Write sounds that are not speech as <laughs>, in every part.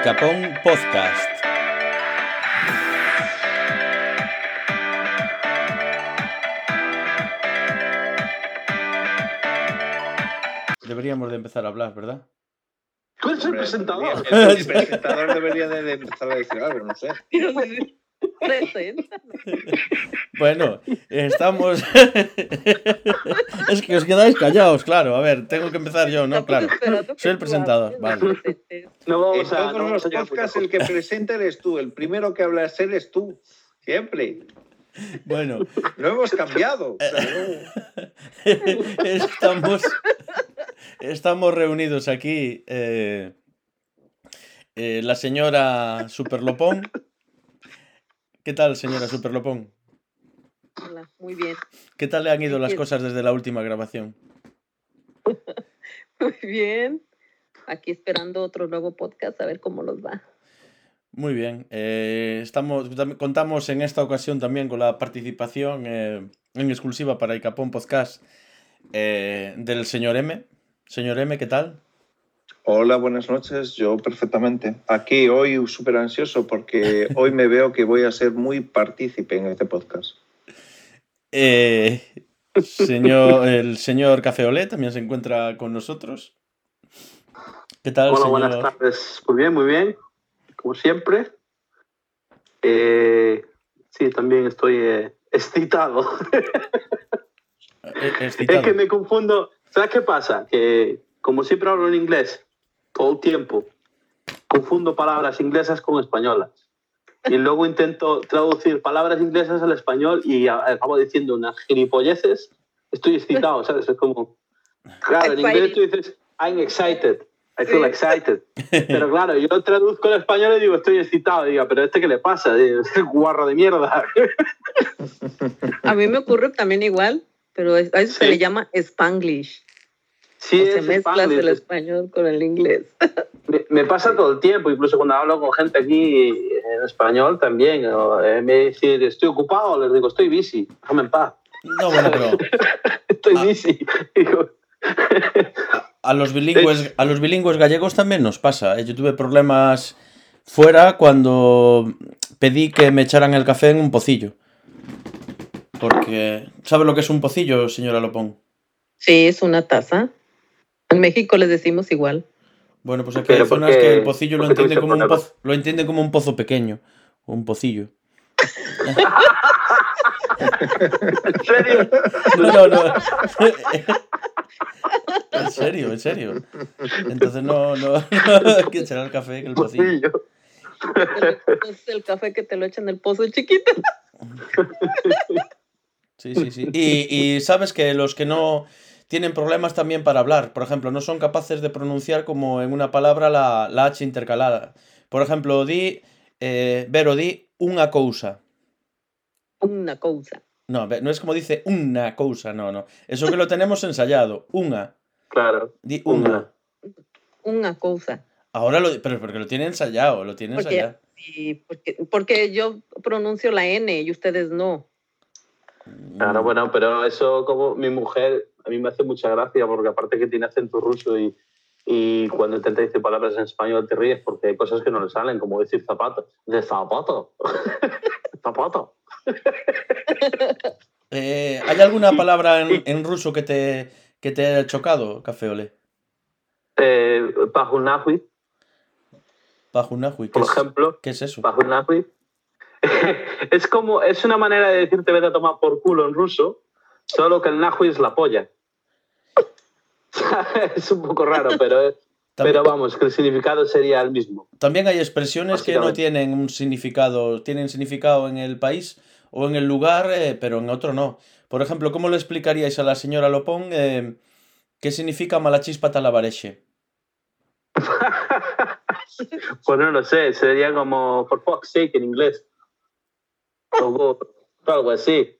Icapón Podcast. Deberíamos de empezar a hablar, ¿verdad? Tú eres el presentador. El presentador debería <laughs> de empezar a decir algo, no sé. <laughs> <laughs> Bueno, estamos. <laughs> es que os quedáis callados, claro. A ver, tengo que empezar yo, ¿no? Claro. Soy el presentador, vale. No vamos En a. todos no vamos los podcasts el que presenta eres tú, el primero que hablas eres tú. Siempre. Bueno, No hemos cambiado. <laughs> estamos, estamos reunidos aquí. eh, eh, la señora Superlopón. ¿Qué tal, señora Superlopón? Hola, muy bien, ¿Qué tal le han ido las cosas desde la última grabación? <laughs> muy bien. Aquí esperando otro nuevo podcast a ver cómo nos va. Muy bien. eh, estamos, tam- contamos en esta ocasión también con la participación eh, en exclusiva para Icapón Podcast eh, del señor M. Señor M, ¿qué tal? Hola, buenas noches. Yo perfectamente. Aquí hoy súper ansioso porque hoy me veo que voy a ser muy partícipe en este podcast. Eh, señor, el señor Café Olé también se encuentra con nosotros. ¿Qué tal, Hola, señor? buenas tardes. Muy bien, muy bien. Como siempre. Eh, sí, también estoy eh, excitado. Excitado. <laughs> Es que me confundo. ¿Sabes qué pasa? Que como siempre hablo en inglés todo el tiempo, confundo palabras inglesas con españolas. Y luego intento traducir palabras inglesas al español y acabo diciendo unas gilipolleces. Estoy excitado, ¿sabes? Es como. Claro, en inglés tú dices, I'm excited. I feel excited. <laughs> Pero claro, yo traduzco al español y digo, estoy excitado. Y digo, pero ¿este qué le pasa? <laughs> Es guarro de mierda. A mí me ocurre también igual, pero a eso se Sí. le llama Spanglish. Sí, o se el es- español con el inglés. <laughs> Me, me pasa todo el tiempo, incluso cuando hablo con gente aquí en español también. eh, me dicen, estoy ocupado, les digo, estoy busy, déjame en paz. No, bueno, pero <laughs> Estoy Ah. busy. <laughs> Digo, a los bilingües, a los bilingües gallegos también nos pasa. eh. Yo tuve problemas fuera cuando pedí que me echaran el café en un pocillo. Porque, ¿sabe lo que es un pocillo, señora Lopón? Sí, es una taza. En México les decimos igual. Bueno, pues aquí hay zonas que el pocillo lo entiende como un pozo, lo entiende como un pozo pequeño. o Un pocillo. ¿En serio? No, no, no. En serio, en serio. Entonces no, no, no hay que echar el café en el pocillo. Pocillo. Es el café que te lo echan en el pozo chiquito. Sí, sí, sí. Y, y sabes que los que no tienen problemas también para hablar, por ejemplo, no son capaces de pronunciar como en una palabra la, la H intercalada. Por ejemplo, di, eh, Vero, di una cousa. Una cosa. No, no es como dice una cousa, no, no. Eso que lo tenemos ensayado, una. Claro. Di una. Una. Una cosa. Ahora lo, pero porque lo tiene ensayado, lo tiene Porque, ensayado. sí, porque, porque yo pronuncio la N y ustedes no. Claro, bueno, pero eso como mi mujer, a mí me hace mucha gracia porque aparte que tiene acento ruso y, y cuando intenta decir palabras en español te ríes porque hay cosas que no le salen, como decir zapato. De zapato. <laughs> zapato. <laughs> Eh, ¿Hay alguna palabra en, en ruso que te, que te haya chocado, Café Ole? Eh, ¿qué por es, ejemplo. ¿qué es eso? Pajunahui. <laughs> es como, es una manera de decirte vete a tomar por culo en ruso, solo que el nahui es la polla. <laughs> es un poco raro, pero, También, pero vamos, que el significado sería el mismo. también hay expresiones que no tienen un significado, tienen significado en el país o en el lugar, eh, pero en otro no. Por ejemplo, ¿cómo le explicaríais a la señora Lopón eh, qué significa malachispa talabareche? <laughs> Pues no lo sé, sería como for fuck's sake en inglés. O <laughs> algo así.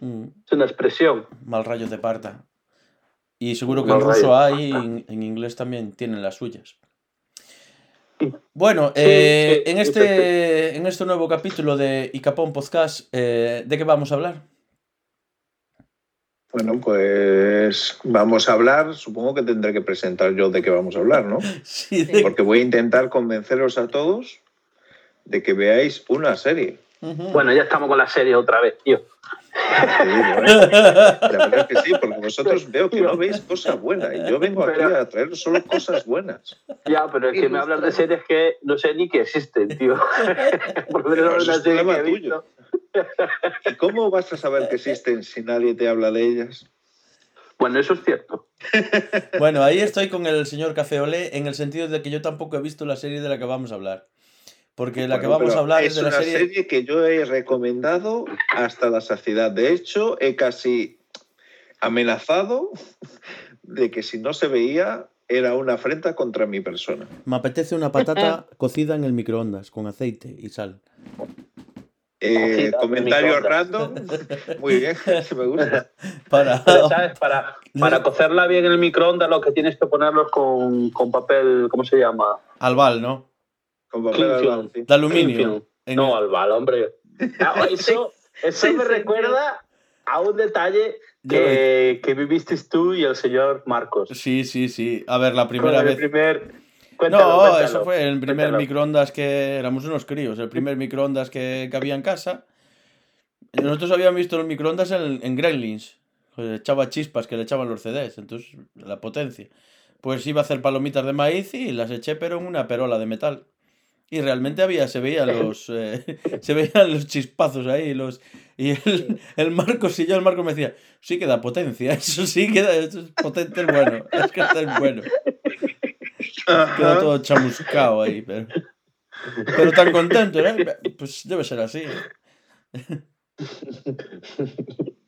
Mm, Es una expresión. mal rayo de parta. Y seguro que en ruso hay, y en, en inglés también tienen las suyas. Bueno, Sí, eh, sí, en, este, en este nuevo capítulo de Icapón Podcast, eh, ¿de qué vamos a hablar? Bueno, pues vamos a hablar. Supongo que tendré que presentar yo de qué vamos a hablar, ¿no? <laughs> Sí, de- Porque voy a intentar convenceros a todos de que veáis una serie. Bueno, ya estamos con la serie otra vez, tío. Te digo, ¿eh? La verdad es que sí, porque vosotros veo que no veis cosas buenas. Y yo vengo aquí Pero- a traeros solo cosas buenas. Ya, pero es que me hablas de series que no sé ni que existen, tío. <laughs> Por menos eso una es serie que problema he visto. ¿Y cómo vas a saber que existen si nadie te habla de ellas? Bueno, eso es cierto. Bueno, ahí estoy con el señor Café Olé en el sentido de que yo tampoco he visto la serie de la que vamos a hablar. Porque la que vamos a hablar es, es de la una serie... que yo he recomendado hasta la saciedad. De hecho, he casi amenazado de que si no se veía era una afrenta contra mi persona. Me apetece una patata <laughs> cocida en el microondas con aceite y sal. Eh, comentario random. Muy bien, <laughs> me gusta. Para... Para, para cocerla bien en el microondas lo que tienes que ponerlos con, con papel, ¿cómo se llama? Albal, ¿no? Con papel film. sí. De aluminio. En No, el- albal, hombre. Ah, <laughs> Eso, eso Sí, me sí, recuerda a un detalle que, que viviste tú y el señor Marcos. Sí, sí, sí. A ver, la primera Con el vez... primer... Cuéntalo, No, cuéntalo. eso fue el primer Cuéntalo. microondas que éramos unos críos, el primer microondas que, que había en casa. Nosotros habíamos visto los microondas en, en Gremlins, que echaba chispas que le echaban los CDs, entonces la potencia. Pues iba a hacer palomitas de maíz y las eché pero en una perola de metal. Y realmente había, se veían <laughs> los, eh, <laughs> se veían los chispazos ahí, los, y el, el Marcos y yo, el Marcos me decía, sí que da potencia, <laughs> eso sí que da, eso es potente, es bueno, es que este es bueno. Queda todo chamuscado ahí, pero. Pero tan contento, ¿eh? Pues debe ser así.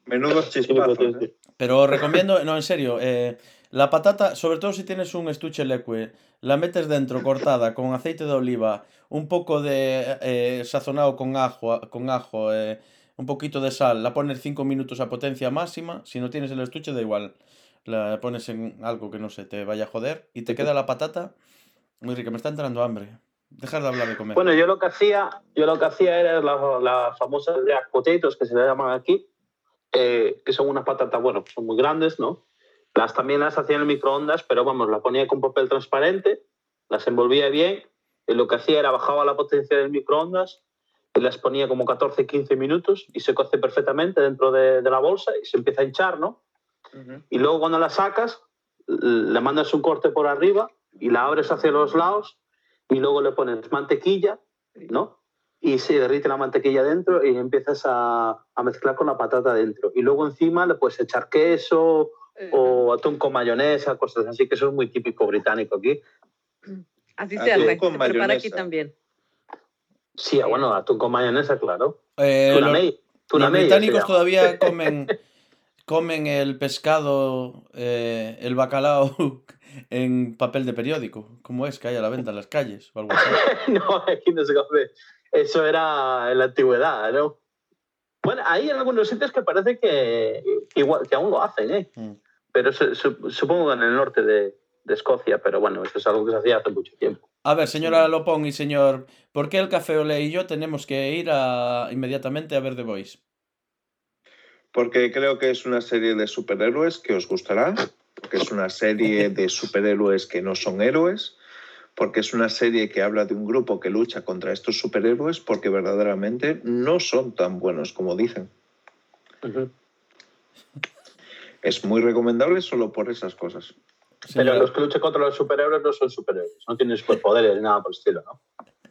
Menudos chispazos. ¿eh? Pero os recomiendo, no, en serio, eh, la patata, sobre todo si tienes un estuche leque, la metes dentro cortada con aceite de oliva, un poco de eh, sazonado con ajo, con ajo eh, un poquito de sal, la pones 5 minutos a potencia máxima, si no tienes el estuche da igual, la pones en algo que no se te vaya a joder y te queda la patata muy rica, me está entrando hambre. Dejar de hablar de comer. Bueno, yo lo que hacía, yo lo que hacía era las las famosas jack potatoes que se le llaman aquí, eh, que son unas patatas, bueno, son muy grandes, ¿no? Las también las hacía en el microondas, pero vamos, las ponía con papel transparente, las envolvía bien, y lo que hacía era bajaba la potencia del microondas y las ponía como 14-15 minutos y se coce perfectamente dentro de, de la bolsa y se empieza a hinchar, ¿no? Y luego cuando la sacas, le mandas un corte por arriba y la abres hacia los lados y luego le pones mantequilla, ¿no? Y se derrite la mantequilla dentro y empiezas a, a mezclar con la patata dentro. Y luego encima le puedes echar queso o atún con mayonesa, cosas así, que eso es muy típico británico aquí. Así se hace. con Se prepara aquí mayonesa. también. Sí, bueno, atún con mayonesa, claro. Eh, Tuna los- británicos todavía <laughs> comen, comen el pescado, eh, el bacalao <laughs> en papel de periódico. ¿Cómo es que hay a la venta en las calles o algo así? <laughs> no, aquí no se come. Eso era en la antigüedad, ¿no? Bueno, hay en algunos sitios que parece que, igual, que aún lo hacen, ¿eh? Mm. Pero su- su- supongo que en el norte de, de Escocia, pero bueno, eso es algo que se hacía hace mucho tiempo. A ver, señora Lopón y señor, ¿por qué el Café Olé y yo tenemos que ir a, inmediatamente a ver The Voice? Porque creo que es una serie de superhéroes que os gustará, porque es una serie de superhéroes que no son héroes, porque es una serie que habla de un grupo que lucha contra estos superhéroes porque verdaderamente no son tan buenos como dicen. Ujú. Es muy recomendable solo por esas cosas. Pero los que luchan contra los superhéroes no son superhéroes, no tienen superpoderes ni nada por el estilo, ¿no?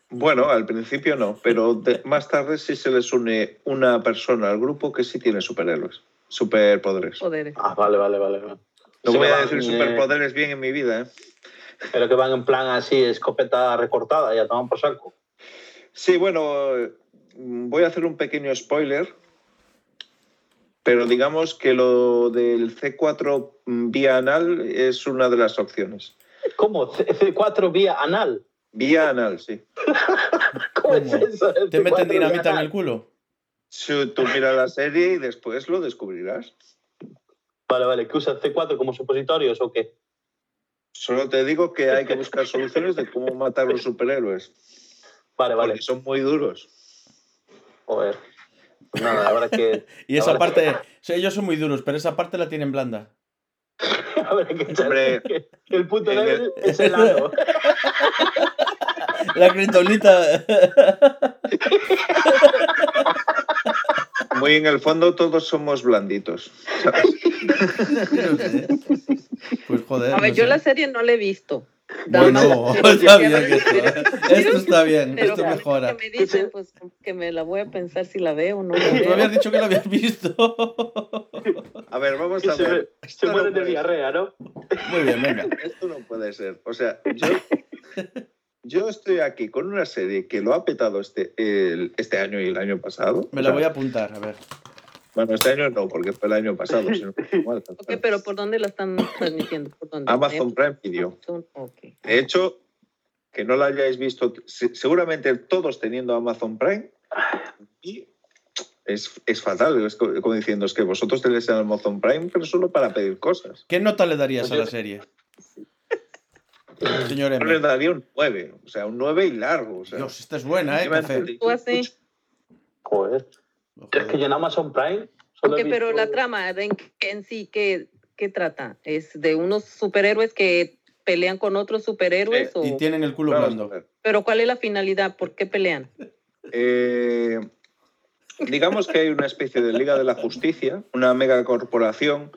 Bueno, al principio no, pero de- más tarde sí se les une una persona al grupo que sí tiene superhéroes, superpoderes. Poderes. Ah, vale, vale, vale. No Sí voy a van, decir eh, superpoderes bien en mi vida, ¿eh? Pero que van en plan así, escopeta recortada, ya toman por saco. Sí, bueno, voy a hacer un pequeño spoiler, pero digamos que lo del C4 vía anal es una de las opciones. ¿Cómo? C- C4 vía anal. Vía anal, sí. <laughs> ¿Cómo, es eso? ¿Te C4 meten dinamita en el culo? Si tú miras la serie y después lo descubrirás. Vale, vale, ¿que usan C4 como supositorios o qué? Solo te digo que hay que buscar <laughs> soluciones de cómo matar a los superhéroes, Vale, vale. porque son muy duros. Joder. Pues nada, habrá que. <laughs> Y esa parte, Sí, ellos son muy duros, pero esa parte la tienen blanda. <laughs> Que, <laughs> que el punto el- débil es el ano. La criptonita. Muy en el fondo todos somos blanditos. ¿sabes? Pues joder. A ver, no yo sé. la serie no la he visto. Bueno, bien pero- esto. ¿eh? está bien, Pero esto mejora. que me dicen, pues que me la voy a pensar si la veo o no la Tú habías dicho que lo habías visto. A ver, vamos Que a se, ver. se no mueren de diarrea, ¿no? Muy bien, venga. Esto no puede ser. O sea, yo, yo estoy aquí con una serie que lo ha petado este, el- este año y el año pasado. Me la voy a apuntar, a ver. Bueno, este año no, porque fue el año pasado. igual, <laughs> Ok, pero ¿por dónde la están transmitiendo? ¿Por dónde? Amazon Prime Video. Amazon, ok. De hecho, que no la hayáis visto, se- seguramente todos teniendo Amazon Prime, y es, es fatal. Es co- como diciendo, es que vosotros tenéis Amazon Prime, pero solo para pedir cosas. ¿Qué nota le darías a la serie? <laughs> Señor Yo le M. daría un 9, o sea, un 9 y largo. O sea, Dios, esta es buena, ¿eh? Café. Tú así. Joder. Es que yo en Amazon Prime solo he Ok, pero la trama en, en sí, ¿qué, ¿qué trata? ¿Es de unos superhéroes que pelean con otros superhéroes? Sí, o... Y tienen el culo blando. ¿Pero cuál es la finalidad? ¿Por qué pelean? <laughs> Eh, digamos que hay una especie de Liga de la Justicia, una megacorporación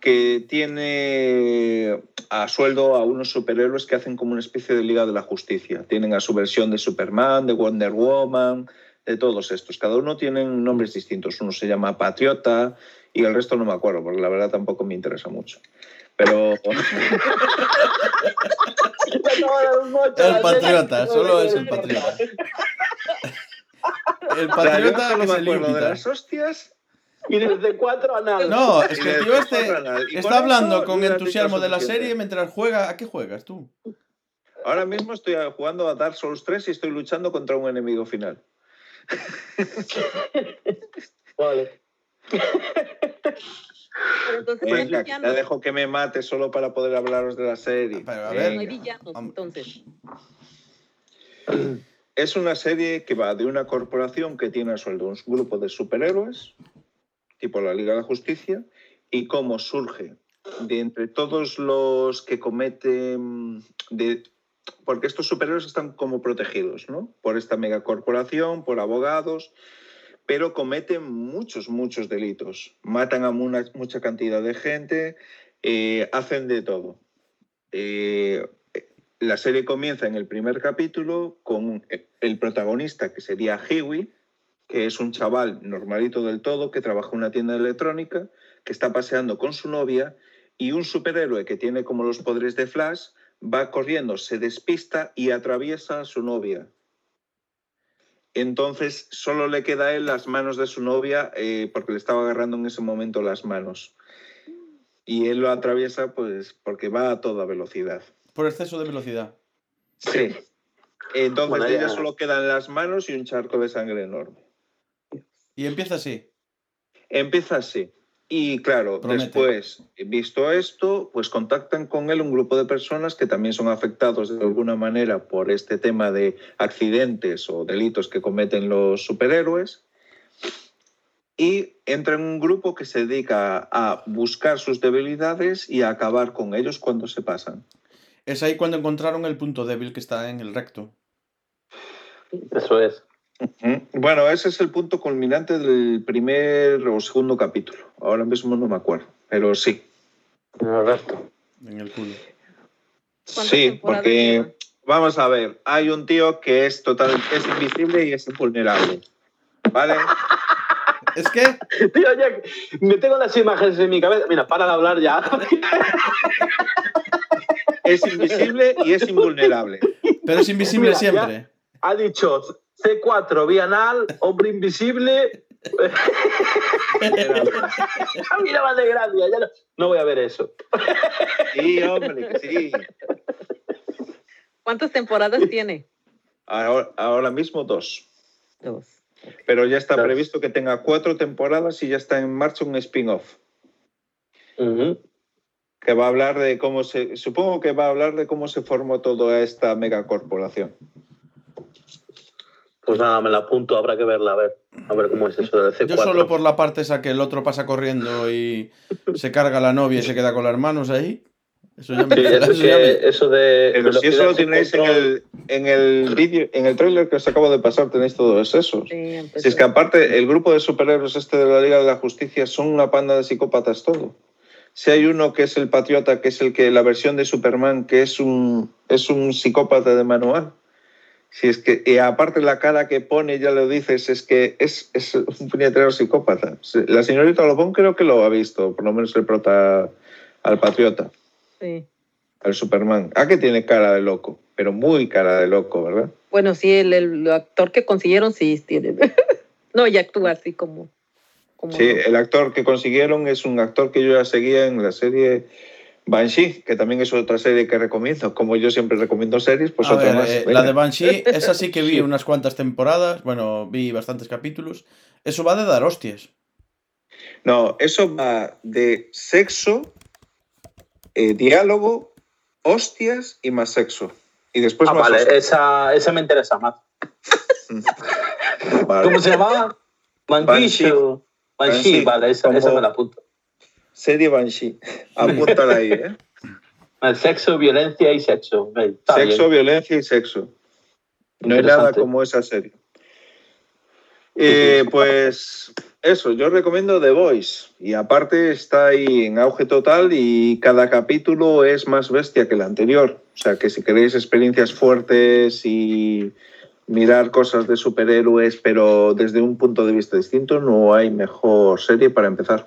que tiene a sueldo a unos superhéroes que hacen como una especie de Liga de la Justicia. Tienen a su versión de Superman, de Wonder Woman, de todos estos. Cada uno tiene nombres distintos. Uno se llama Patriota y el resto no me acuerdo, porque la verdad tampoco me interesa mucho. Pero <laughs> El patriota, solo es el patriota. <laughs> El o sea, patriota solo que me se acuerdo de las hostias Y desde cuatro a nada. No, es que el tío este está hablando eso con entusiasmo de la serie mientras juega. ¿A qué juegas tú? Ahora mismo estoy jugando a Dark Souls 3 y estoy luchando contra un enemigo final. Vale. Pero entonces no hay Venga, que villanos. te dejo que me mate solo para poder hablaros de la serie. Pero, a No hay Venga. villanos, Am- entonces. <clears throat> Es una serie que va de una corporación que tiene a sueldo un grupo de superhéroes, tipo la Liga de la Justicia, y cómo surge de entre todos los que cometen de porque estos superhéroes están como protegidos, ¿no? Por esta megacorporación, por abogados, pero cometen muchos, muchos delitos. Matan a mucha cantidad de gente, eh, hacen de todo. Eh, la serie comienza en el primer capítulo con el protagonista, que sería Hiwi, que es un chaval normalito del todo, que trabaja en una tienda electrónica, que está paseando con su novia, y un superhéroe que tiene como los poderes de Flash va corriendo, se despista y atraviesa a su novia. Entonces solo le queda a él las manos de su novia eh, porque le estaba agarrando en ese momento las manos. Y él lo atraviesa pues porque va a toda velocidad. Por exceso de velocidad. Sí. Entonces Bueno, de ella solo quedan las manos y un charco de sangre enorme. Y empieza así. Empieza así. Y claro, Promete. después, visto esto, pues contactan con él un grupo de personas que también son afectados de alguna manera por este tema de accidentes o delitos que cometen los superhéroes. Y entra en un grupo que se dedica a buscar sus debilidades y a acabar con ellos cuando se pasan. Es ahí cuando encontraron el punto débil que está en el recto. Eso es. Bueno, ese es el punto culminante del primer o segundo capítulo. Ahora mismo no me acuerdo, pero sí. El resto. En el culo. ¿Cuántas Sí, porque vamos a ver, hay un tío que es total, es invisible y es invulnerable. ¿Vale? <laughs> Es que Tío, ya, me tengo las imágenes en mi cabeza. Mira, para de hablar ya. Es invisible y es invulnerable. Pero es invisible Mira, siempre. Ha dicho C4, bienal, hombre invisible. A mí no hace gracia. ya no, no voy a ver eso. Sí, hombre, sí. ¿Cuántas temporadas tiene? Ahora, ahora mismo dos. Dos. Pero ya está Dos. previsto que tenga cuatro temporadas y ya está en marcha un spin-off. Que va a hablar de cómo se. Supongo que va a hablar de cómo se formó toda esta megacorporación. Pues nada, me la apunto, habrá que verla, a ver. A ver cómo es eso del C4. Yo solo por la parte esa que el otro pasa corriendo y se carga la novia y se queda con las manos ahí. Eso ya me, Sí, <laughs> eso, eso ya me- eso de. Pero si eso lo tenéis en el, en el vídeo, en el tráiler que os acabo de pasar, tenéis todos esos. Sí. Si es que aparte, el grupo de superhéroes este de la Liga de la Justicia son una panda de psicópatas todo. Si hay uno que es el patriota, que es el que la versión de Superman, que es un, es un psicópata de manual. Si es que, y aparte la cara que pone, ya lo dices, es que es, es un puñetero psicópata. La señorita Lobón creo que lo ha visto, por lo menos el prota al patriota, Sí. al Superman. Ah, que tiene cara de loco, pero muy cara de loco, ¿verdad? Bueno, sí, el, el actor que consiguieron sí tiene. <laughs> no, y actúa así como. como Sí, el actor que consiguieron es un actor que yo ya seguía en la serie Banshee, que también es otra serie que recomiendo. Como yo siempre recomiendo series, pues A otra ver, más. eh, la de Banshee, <laughs> esa sí que vi Sí. unas cuantas temporadas. Bueno, vi bastantes capítulos. Eso va de dar hostias. No, eso va de sexo, eh, diálogo, hostias y más sexo. Y después Ah, más vale, hostias. esa, esa me interesa más. <laughs> Vale. ¿Cómo se llamaba? Banshee. Banshee, Banshee. vale, esa, Como- esa me la apunto. Serie Banshee. Apúntala ahí, ¿eh? El sexo, violencia y sexo. Está Sexo, bien. violencia y sexo. No hay nada como esa serie. Eh, pues eso, yo recomiendo The Voice. Y aparte está ahí en auge total y cada capítulo es más bestia que el anterior. O sea que si queréis experiencias fuertes y mirar cosas de superhéroes, pero desde un punto de vista distinto, no hay mejor serie para empezar.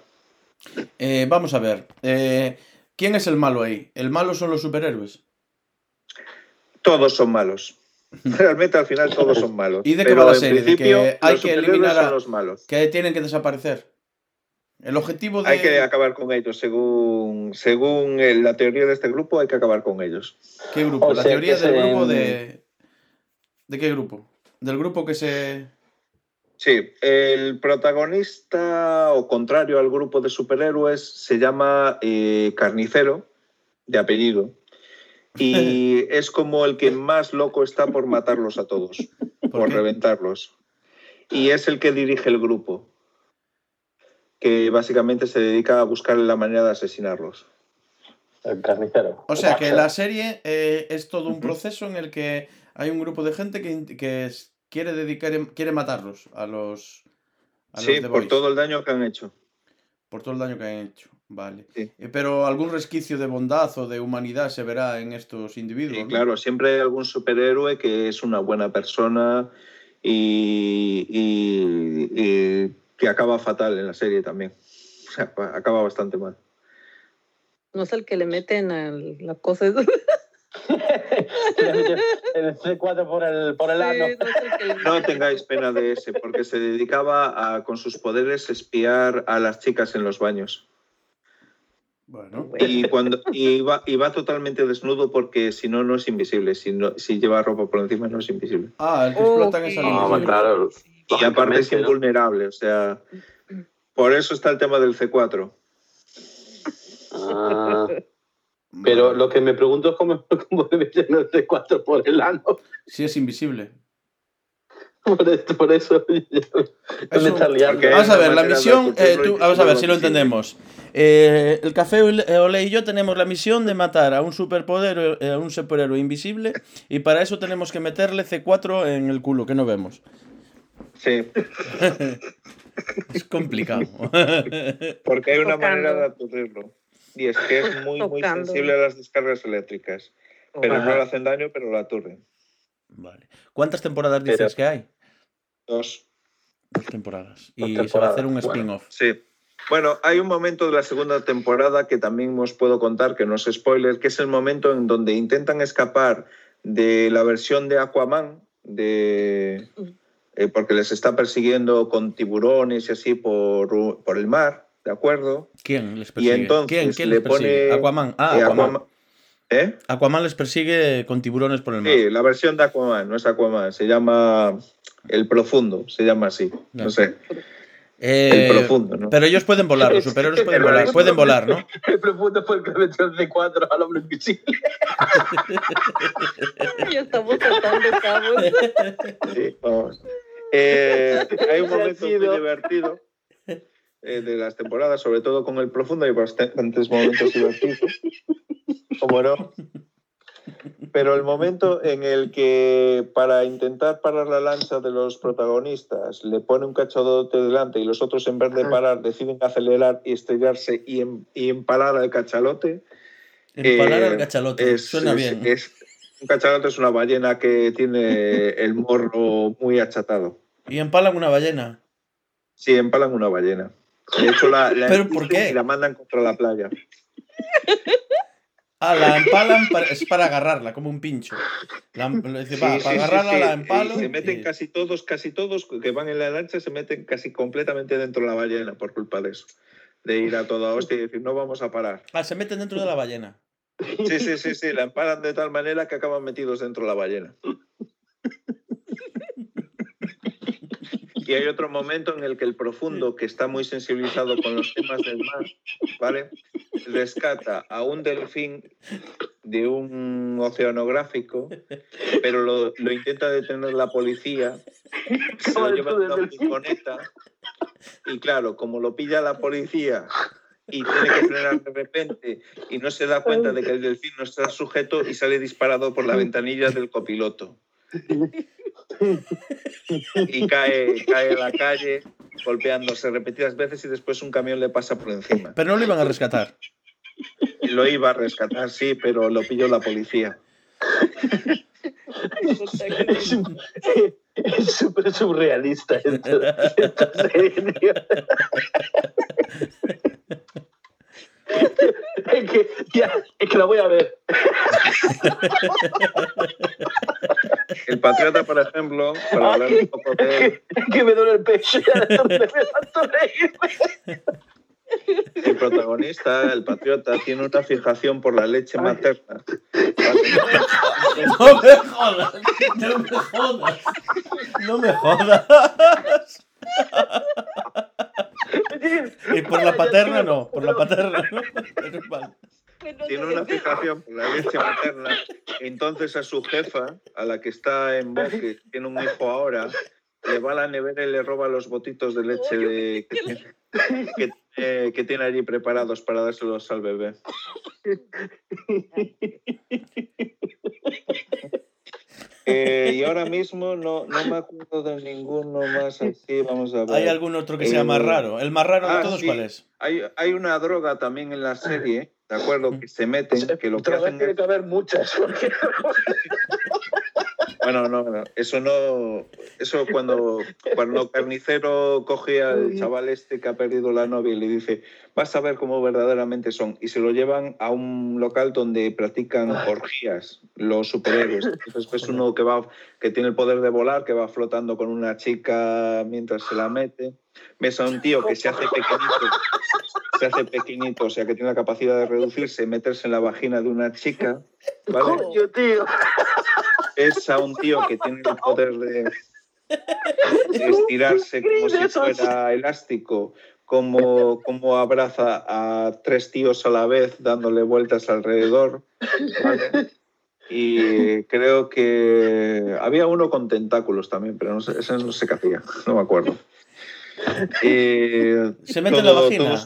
Eh, vamos a ver. eh, ¿Quién es el malo ahí? ¿El malo son los superhéroes? Todos son malos. Realmente al final todos son malos. ¿Y de qué va la en serie? ¿De principio, que hay los que eliminar a- los malos. Que tienen que desaparecer. El objetivo de. Hay que acabar con ellos. Según, según la teoría de este grupo, hay que acabar con ellos. ¿Qué grupo? O la teoría del se- grupo de. ¿De qué grupo? Del grupo que se. Sí, el protagonista, o contrario al grupo de superhéroes, se llama eh, Carnicero, de apellido. Y <laughs> es como el que más loco está por matarlos a todos, por reventarlos. Y es el que dirige el grupo, que básicamente se dedica a buscar la manera de asesinarlos. El carnicero. O sea que la serie eh, es todo un proceso en el que hay un grupo de gente que, que es- quiere dedicar, quiere matarlos a los. A los Sí, The por Boys. todo el daño que han hecho. Por todo el daño que han hecho. Vale. Sí. Eh, Pero algún resquicio de bondad o de humanidad se verá en estos individuos. Sí, ¿no? claro, siempre hay algún superhéroe que es una buena persona y, y- y que acaba fatal en la serie también. O sea, acaba bastante mal. No es el que le meten a la cosa. <laughs> el C4 por el, por el Sí, ano. no es No tengáis pena de ese, porque se dedicaba a, con sus poderes, espiar a las chicas en los baños. Bueno. Y, cuando, y, va, y va totalmente desnudo porque si no, no es invisible. Si, no, si lleva ropa por encima, no es invisible. Ah, el que Oh, explota en sí. esa Ah, línea. claro. Y aparte es ¿no? invulnerable. O sea, por eso está el tema del C4. Ah, pero lo que me pregunto es cómo, <laughs> cómo le meten el C4 por el ano. Sí, es invisible. Por, esto, por eso. <laughs> Eso- Vamos a ver, la misión. eh, cumplirlo tú- vamos a ver si lo entendemos. Eh, el Café Ole Ole y yo tenemos la misión de matar a un superpoder, eh, a un superhéroe invisible. Y para eso tenemos que meterle C4 en el culo, que no vemos. Sí, <laughs> Es complicado. porque hay una manera de aturdirlo. Y es que es <laughs> muy, muy sensible a las descargas eléctricas. Pero Ajá. no le hacen daño, pero lo aturden. vale. ¿Cuántas temporadas dices Pero- que hay? Dos. Dos temporadas. Y Dos se va a hacer un bueno. spin-off. Sí. Bueno, hay un momento de la segunda temporada que también os puedo contar, que no es spoiler, que es el momento en donde intentan escapar de la versión de Aquaman, de, eh, porque les está persiguiendo con tiburones y así por, por el mar, ¿de acuerdo? ¿Quién les Y persigue? entonces ¿Quién, quién le les persigue? pone... Aquaman. Ah, eh, Aquaman. Aquaman- ¿Eh? Aquaman les persigue con tiburones por el mar. Sí, la versión de Aquaman, no es Aquaman, se llama El Profundo, se llama así, no sé. Eh, El profundo, ¿no? Pero ellos pueden volar, los superhéroes pueden volar, profundo. pueden volar, ¿no? <laughs> El profundo fue el que le metió el C4 al hombre invisible. Ya estamos saltando cabos. Sí, vamos. Eh, hay un momento muy divertido eh, de las temporadas, sobre todo con el profundo, hay bastantes momentos divertidos. Como no. Pero el momento en el que para intentar parar la lancha de los protagonistas le pone un cachadote delante y los otros en vez de parar deciden acelerar y estrellarse y, em- y empalar al cachalote. Empalar eh, al cachalote, es- suena es- bien. es- un cachalote es una ballena que tiene el morro muy achatado. Y empalan una ballena. Sí, empalan una ballena. De hecho, la, la ¿Pero por qué? Y la mandan contra la playa. Ah, la empalan para- es para agarrarla, como un pincho. La, le dice, va, Sí, para sí, sí, agarrarla sí. la empalo. Y se meten y- casi todos, casi todos que van en la lancha, se meten casi completamente dentro de la ballena por culpa de eso. De ir a toda hostia y decir, no vamos a parar. Ah, se meten dentro de la ballena. Sí, sí, sí, sí, la empalan de tal manera que acaban metidos dentro de la ballena. Y hay otro momento en el que el profundo, que está muy sensibilizado con los temas del mar, ¿vale? Rescata a un delfín de un oceanográfico, pero lo, lo intenta detener la policía, <laughs> se lo lleva en una furgoneta, y claro, como lo pilla la policía y tiene que frenar de repente y no se da cuenta de que el delfín no está sujeto y sale disparado por la ventanilla del copiloto. Y cae, cae a la calle golpeándose repetidas veces y después un camión le pasa por encima. Pero no lo iban a rescatar. Lo iba a rescatar, sí, pero lo pilló la policía. Es súper surrealista esto, <laughs> esta serie, tío. <laughs> Es que, ya, es que la voy a ver. El Patriota, por ejemplo, para hablar un poco de él, Es que me duele el pecho el protagonista, el Patriota, tiene una fijación por la leche materna. No me jodas, no me jodas. No me jodas. Y por la paterna no, por la paterna no. <laughs> Tiene una fijación por la leche <laughs> materna. Entonces a su jefa, a la que está en voz, que tiene un hijo ahora, le va a la nevera y le roba los botitos de leche de- que, tiene, que, eh, que tiene allí preparados para dárselos al bebé. <laughs> Eh, y ahora mismo no, no me acuerdo de ninguno más así. Vamos a ver. ¿Hay algún otro que sea Eh, más raro? ¿El más raro de ah, todos sí. cuál es? Hay, hay una droga también en la serie, ¿de acuerdo? Que se meten, que lo que hacen tiene es que haber muchas. porque- Bueno, no, no, eso no. Eso cuando, cuando Carnicero coge al chaval este que ha perdido la novia y le dice, vas a ver cómo verdaderamente son. Y se lo llevan a un local donde practican orgías, los superhéroes. Entonces ves uno que va, que tiene el poder de volar, que va flotando con una chica mientras se la mete. Ves a un tío que se hace pequeñito, se hace pequeñito, o sea que tiene la capacidad de reducirse, meterse en la vagina de una chica. ¿vale? Coño, tío. es a un tío que tiene el poder de, de estirarse como si fuera elástico, como, como abraza a tres tíos a la vez dándole vueltas alrededor. ¿vale? Y creo que había uno con tentáculos también, pero no sé, ese no sé qué hacía, no me acuerdo. Eh, Se mete en la vagina.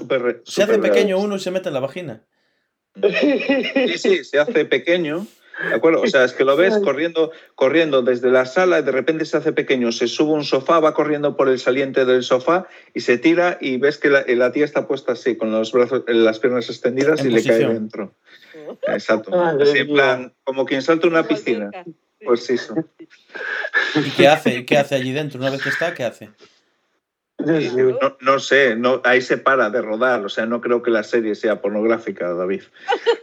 Se hace pequeño uno y se mete en la vagina. Sí, sí, se hace pequeño. ¿De acuerdo? O sea, es que lo ves <laughs> corriendo, corriendo desde la sala y de repente se hace pequeño, se sube a un sofá, va corriendo por el saliente del sofá y se tira y ves que la, la tía está puesta así, con los brazos, las piernas extendidas En y le cae dentro. Exacto. Así en plan, como quien salta una piscina. Pues eso. ¿Y qué hace? ¿Qué hace allí dentro? Una vez que está, ¿qué hace? No, no sé, no, ahí se para de rodar, o sea, no creo que la serie sea pornográfica, David.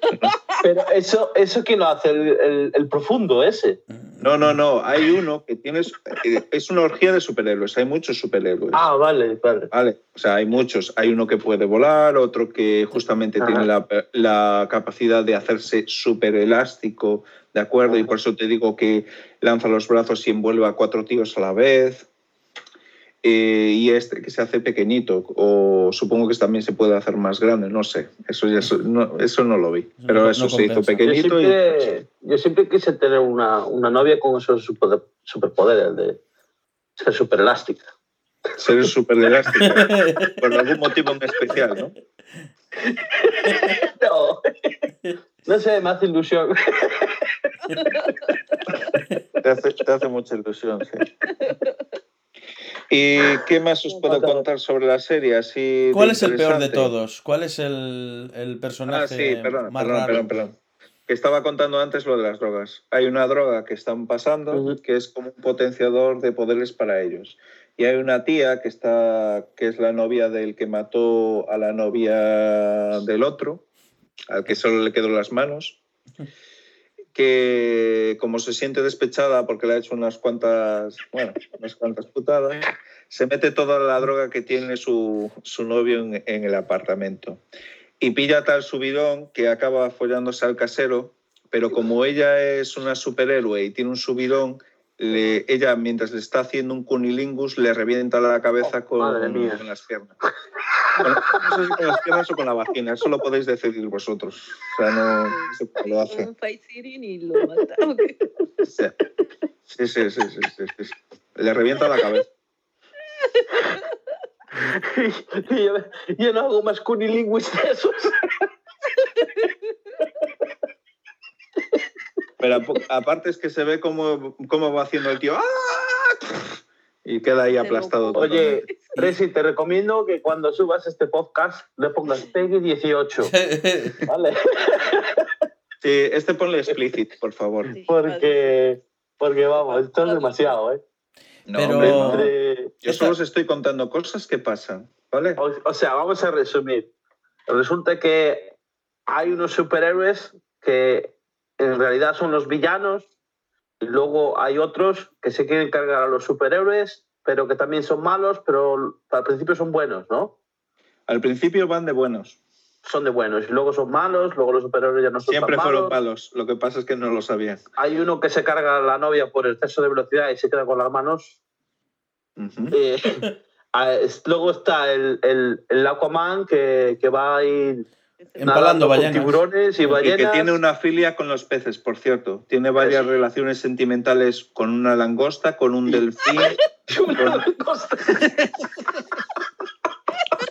<laughs> Pero eso, eso ¿quién lo hace? El, el- el profundo ese. No, no, no, hay uno que tienes, eh, es una orgía de superhéroes, hay muchos superhéroes. Ah, vale, vale. Vale, o sea, hay muchos. Hay uno que puede volar, otro que justamente Ajá. tiene la, la capacidad de hacerse súper elástico, ¿de acuerdo? Y por eso te digo que lanza los brazos y envuelve a cuatro tíos a la vez. Eh, y este que se hace pequeñito, o supongo que también se puede hacer más grande, no sé, eso, ya, eso, no, eso no lo vi, pero No- eso no se hizo. Yo pequeñito y yo siempre quise tener una, una novia con esos super- superpoderes de ser super elástica. ser súper elástico, <laughs> por algún motivo en especial, ¿no? <laughs> No, no sé, me hace ilusión. Te hace, te hace mucha ilusión, sí. <laughs> ¿Y qué más os puedo contar sobre la serie? Así ¿Cuál es el peor de todos? ¿Cuál es el, el personaje Ah, sí, perdón, más perdón, raro? perdón, perdón. Que estaba contando antes lo de las drogas. Hay una droga que están pasando Ujú. que es como un potenciador de poderes para ellos. Y hay una tía que está, que es la novia del que mató a la novia del otro, al que solo le quedó las manos, <laughs> que como se siente despechada porque le ha hecho unas cuantas, bueno, unas cuantas putadas, se mete toda la droga que tiene su, su novio en, en el apartamento. Y pilla tal subidón que acaba follándose al casero, pero como ella es una superhéroe y tiene un subidón, le- ella mientras le está haciendo un cunilingus le revienta la cabeza con, Madre mía. con las piernas. Bueno, no sé si con las piernas o con la vagina, eso lo podéis decidir vosotros. O sea, no, no sé cómo lo hace. Un Fight y lo mataron. Sí, sí, sí, sí, sí, sí, sí. Le revienta la cabeza. Y yo, yo no hago más cunilingüis de esos. Pero ap- aparte es que se ve cómo, cómo va haciendo el tío. ¡Ah! Y queda ahí aplastado. Oye. Resi, te recomiendo que cuando subas este podcast le pongas <laughs> Peggy 18. <laughs> ¿Vale? Sí, este ponle explicit, por favor. Sí, Porque, porque vamos, esto es demasiado, ¿eh? No, Pero- hombre, no. Entre- Yo solo os estoy contando cosas que pasan, ¿vale? O, o sea, vamos a resumir. Resulta que hay unos superhéroes que en realidad son los villanos luego hay otros que se quieren cargar a los superhéroes, pero que también son malos, pero al principio son buenos, ¿no? Al principio van de buenos. Son de buenos y luego son malos, luego los superhéroes ya no son Siempre tan fueron malos. malos. Lo que pasa es que no lo sabían. Hay uno que se carga a la novia por exceso de velocidad y se queda con las manos. Eh, <laughs> luego está el, el, el Aquaman que, que va a ir Empalando con ballenas. tiburones y Y ballenas. que tiene una filia con los peces, por cierto. Tiene varias Sí. relaciones sentimentales con una langosta, con un delfín. <laughs> Una cosa.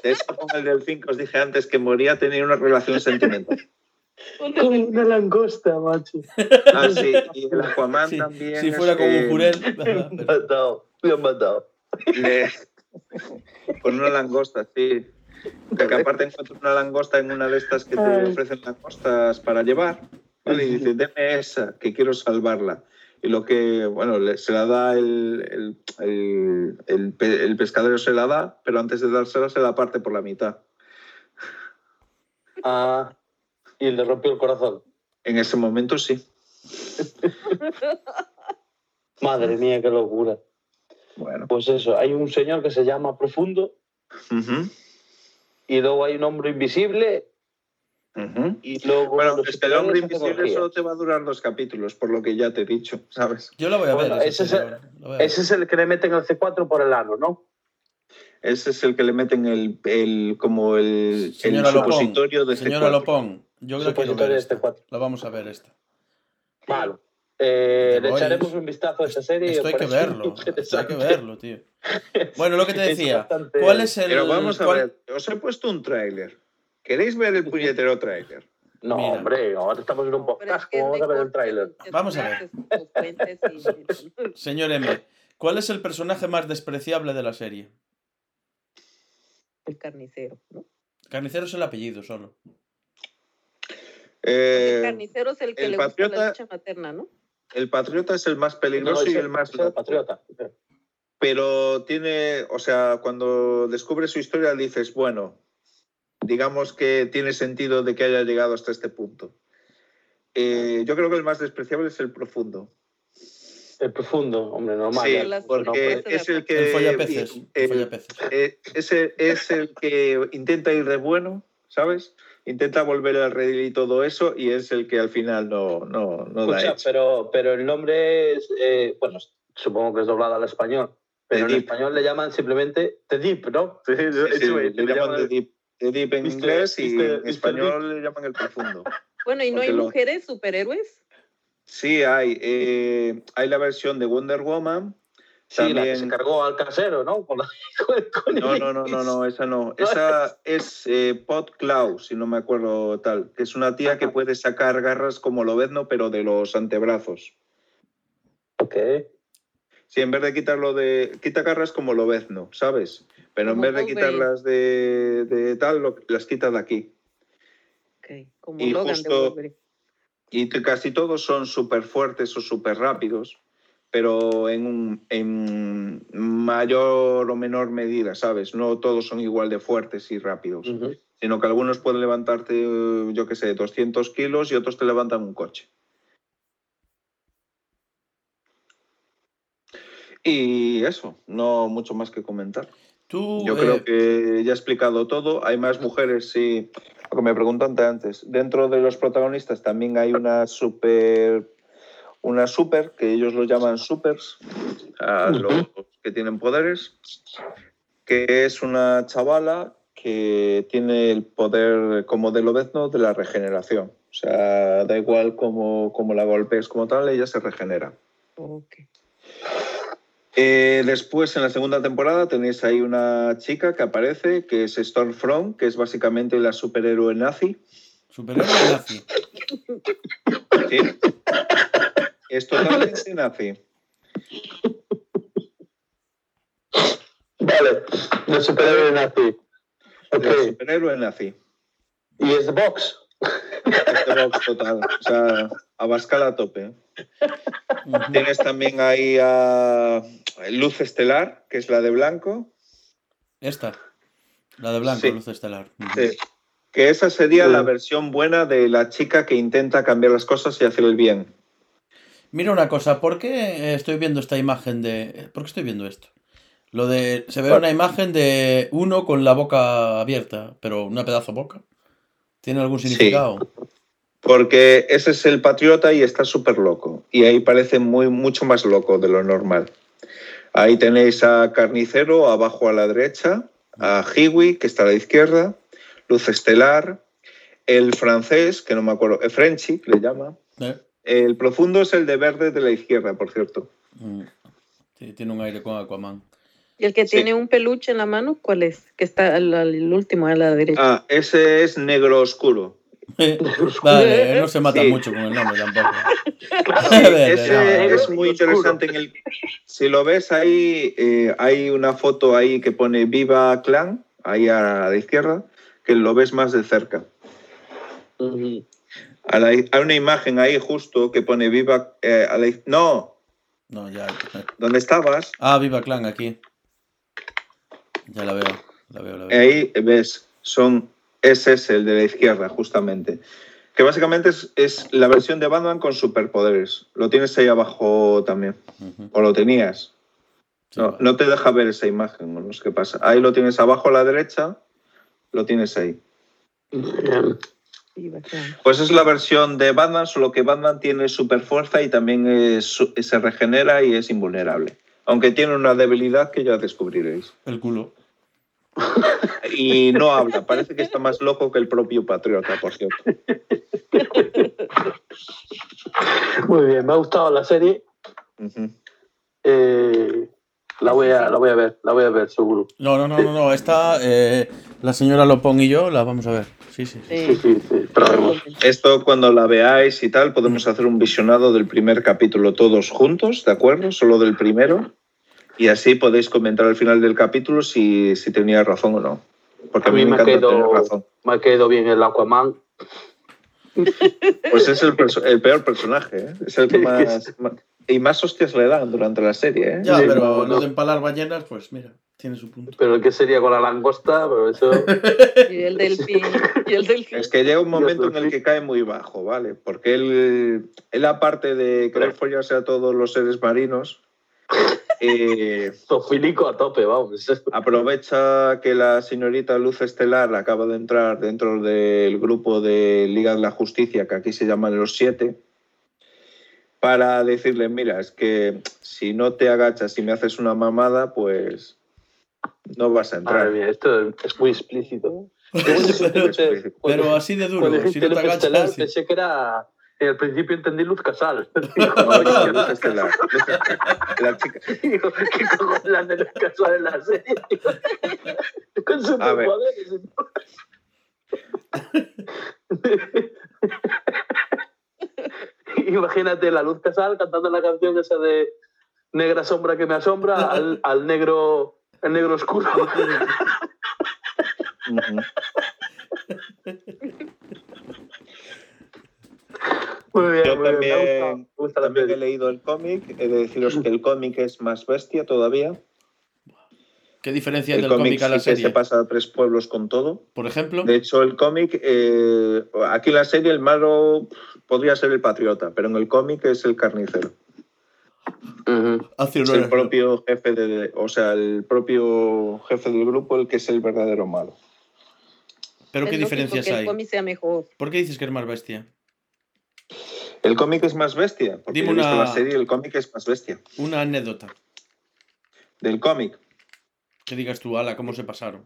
De hecho, con el delfín que os dije antes que moría, tenía una relación sentimental. Con una langosta, macho. Ah, sí. Y el Aquaman Sí, también. si fuera como que un jurel. <laughs> Me han matado. Me han matado. <laughs> le- Con una langosta, sí. Que, que aparte encuentra una langosta en una de estas que te ofrecen langostas para llevar. ¿vale? Y dice, deme esa, que quiero salvarla. Y lo que, bueno, se la da el, el, el, el pe- el pescadero, se la da, pero antes de dársela se la parte por la mitad. Ah, y le rompió el corazón. En ese momento sí. <laughs> Madre mía, qué locura. Bueno. Pues eso, hay un señor que se llama Profundo Ujú, y luego hay un hombre invisible ujú. y luego... Bueno, los es que el hombre invisible solo te va a durar dos capítulos, por lo que ya te he dicho, ¿sabes? Yo lo voy a Bueno, ver. ese es lo a ver. Ese es el que le meten el C4 por el ano, ¿no? Ese es el que le meten el, el como el, el Señora Lopón, supositorio de Señora C4. Lopón, yo ver de esta. C4. La vamos a ver esta. Vale. Eh, le voy. echaremos un vistazo a esa serie. <laughs> Esto hay que verlo. Esto hay que verlo, tío. Bueno, lo que te decía. bastante- ¿Cuál es el. Pero vamos a cuál- ver, os he puesto un tráiler. ¿Queréis ver el puñetero tráiler? No, Mira. hombre, ahora estamos en un Pero es podcast. que ¿Cómo es vamos a ver el tráiler? Vamos a ver. <laughs> Señor M, ¿cuál es el personaje más despreciable de la serie? El carnicero, ¿no? Carnicero es el apellido solo. el Eh, carnicero es el que el le gusta la lucha materna, ¿no? El patriota es el más peligroso No, y el más el patriota. Pero tiene, o sea, cuando descubres su historia dices, bueno, digamos que tiene sentido de que haya llegado hasta este punto. Eh, yo creo que el más despreciable es el profundo. El profundo, hombre, normal. Sí, porque no, es el que... El follapeces. El follapeces. eh, ese es el que intenta ir de bueno, ¿sabes? Intenta volver al redil y todo eso, y es el que al final no, no, no da Escucha, hecho. pero, pero el nombre es, eh, bueno, supongo que es doblado al español, Pero The en Deep. español le llaman simplemente The Deep, ¿no? Sí, sí, Eso es, le llaman The Deep, The Deep en Mr. inglés y Mr. en español le llaman el profundo. <laughs> Bueno, ¿y no hay mujeres superhéroes? Sí, hay. eh, hay la versión de Wonder Woman. Sí, la que se cargó al casero, ¿no? <laughs> Con la- con- con No, no, no, no, no, esa no. <laughs> Esa es eh, Pot Cloud, si no me acuerdo tal, que es una tía que puede sacar garras como Lobezno, pero de los antebrazos. Ok. Sí, en vez de quitarlo de. Quita garras como Lobezno, ¿sabes? Pero en vez de quitarlas de, de tal, lo- las quita de aquí. Ok, como Y Logan de justo- Wolverine. Y casi todos son súper fuertes o súper rápidos, pero en, un- en mayor o menor medida, ¿sabes? No todos son igual de fuertes y rápidos, sino que algunos pueden levantarte, eh, yo qué sé, 200 kilos y otros te levantan un coche. Y eso, no mucho más que comentar. Tú, Yo eh, creo que ya he explicado todo. Hay más mujeres, sí. Lo que me preguntan antes. Dentro de los protagonistas también hay una super, una super, que ellos lo llaman supers, a los que tienen poderes, que es una chavala que tiene el poder como de Lobezno de la regeneración. O sea, da igual cómo, cómo la golpees como tal, ella se regenera. Ok. Eh, después, en la segunda temporada, tenéis ahí una chica que aparece, que es Stormfront, que es básicamente la superhéroe nazi. superhéroe nazi. ¿sí? Es totalmente <laughs> nazi. Vale, de superhéroe nazi. Ok. La superhéroe nazi. ¿Y es de box? Este box total. O sea, a Bascal a tope. Tienes también ahí a Luz Estelar, que es la de blanco. Esta. La de blanco, Sí. luz estelar. Sí. Que esa sería Sí. la versión buena de la chica que intenta cambiar las cosas y hacer el bien. Mira una cosa, ¿por qué estoy viendo esta imagen de... ¿Por qué estoy viendo esto? Lo de... Se ve Bueno. una imagen de uno con la boca abierta, pero una pedazo boca. ¿Tiene algún Sí. significado? Porque ese es el patriota y está súper loco. Y ahí parece muy, mucho más loco de lo normal. Ahí tenéis a Carnicero abajo a la derecha, a Hiwi, que está a la izquierda, Luz Estelar, el francés, que no me acuerdo, el Frenchy, le llama. ¿Eh? El profundo es el de verde de la izquierda, por cierto. Mm. Sí, tiene un aire con Aquaman. ¿Y el que Sí. tiene un peluche en la mano, cuál es? Que está al, al- el último, a la derecha. Ah, ese es negro oscuro. <laughs> vale, no se mata Sí. mucho con el nombre tampoco. <laughs> Sí, <laughs> Verde, ese es muy interesante. En el, si lo ves ahí, eh, hay una foto ahí que pone Viva Clan, ahí a la izquierda, que lo ves más de cerca. Ujú. A la- hay una imagen ahí justo que pone Viva... eh, a la iz- no, No, ya. ¿dónde estabas? Ah, Viva Clan aquí. Ya la veo. La veo, la veo. Ahí ves, son, ese es el de la izquierda, justamente. Que básicamente es, es la versión de Batman con superpoderes. Lo tienes ahí abajo también. O lo tenías. Sí, No, vale. no te deja ver esa imagen, no sé qué pasa. Ahí lo tienes abajo a la derecha, lo tienes ahí. Sí. Pues es la versión de Batman, solo que Batman tiene super fuerza y también es su- se regenera y es invulnerable. Aunque tiene una debilidad que ya descubriréis. El culo. Y no habla, parece que está más loco que el propio Patriota, por cierto. Muy bien, me ha gustado la serie. Eh, la, voy a, la voy a ver, la voy a ver, seguro. No, no, no, no, no. Esta, eh, la señora Lopón y yo la vamos a ver. Sí, sí. Esto cuando la veáis y tal, podemos hacer un visionado del primer capítulo todos juntos, ¿de acuerdo? Solo del primero. Y así podéis comentar al final del capítulo si, si tenía razón o no. Porque a mí, me ha encanta quedado- tener razón. me ha quedado bien el Aquaman. Pues es el, perso- el peor personaje, ¿eh? Es el que más, más- Y más hostias le dan durante la serie, ¿eh? Ya, Sí, pero no, lo no. de empalar ballenas, pues mira, tiene su punto. Pero ¿qué sería con la langosta? Pero eso... <laughs> Y el delfín. Y el delfín. Es que llega un momento en el que cae muy bajo, ¿vale? Porque él, él aparte de querer follarse a todos los seres marinos, <laughs> eh, Zofílico a tope, vamos. <laughs> aprovecha que la señorita Luz Estelar acaba de entrar dentro del grupo de Liga de la Justicia, que aquí se llaman los siete, para decirle, mira, es que si no te agachas y me haces una mamada, pues no vas a entrar. Madre mía, esto es muy explícito. <laughs> pero, pero así de duro, Cuando si no te dijiste Luz Estelar, agachas. pensé que era... Al principio entendí Luz Casal. <laughs> No, no, luz estelar. Luz. La chica, <laughs> Digo, ¿qué cojones la de Luz Casal en la serie? Con A ver. superpoderes. Imagínate la Luz Casal cantando la canción esa de Negra sombra que me asombra al, al negro, el negro oscuro. <laughs> Muy bien, Yo muy bien. Me gusta, también, me gusta también he leído el cómic. He de deciros que el cómic es más bestia todavía. ¿Qué diferencia El del cómic cómic a la sí que serie? se pasa a tres pueblos con todo. Por ejemplo, De hecho, el cómic, eh, aquí en la serie el malo podría ser el patriota, pero en el cómic es el carnicero. Hace Es el propio jefe de, o sea, el propio jefe del grupo el que es el verdadero malo. Pero ¿qué diferencias que el hay? cómic sea mejor. ¿Por qué dices que es más bestia? El cómic es más bestia, porque Dime he visto una- la serie el cómic es más bestia. Una anécdota. Del cómic. Que digas tú, ala, cómo se pasaron.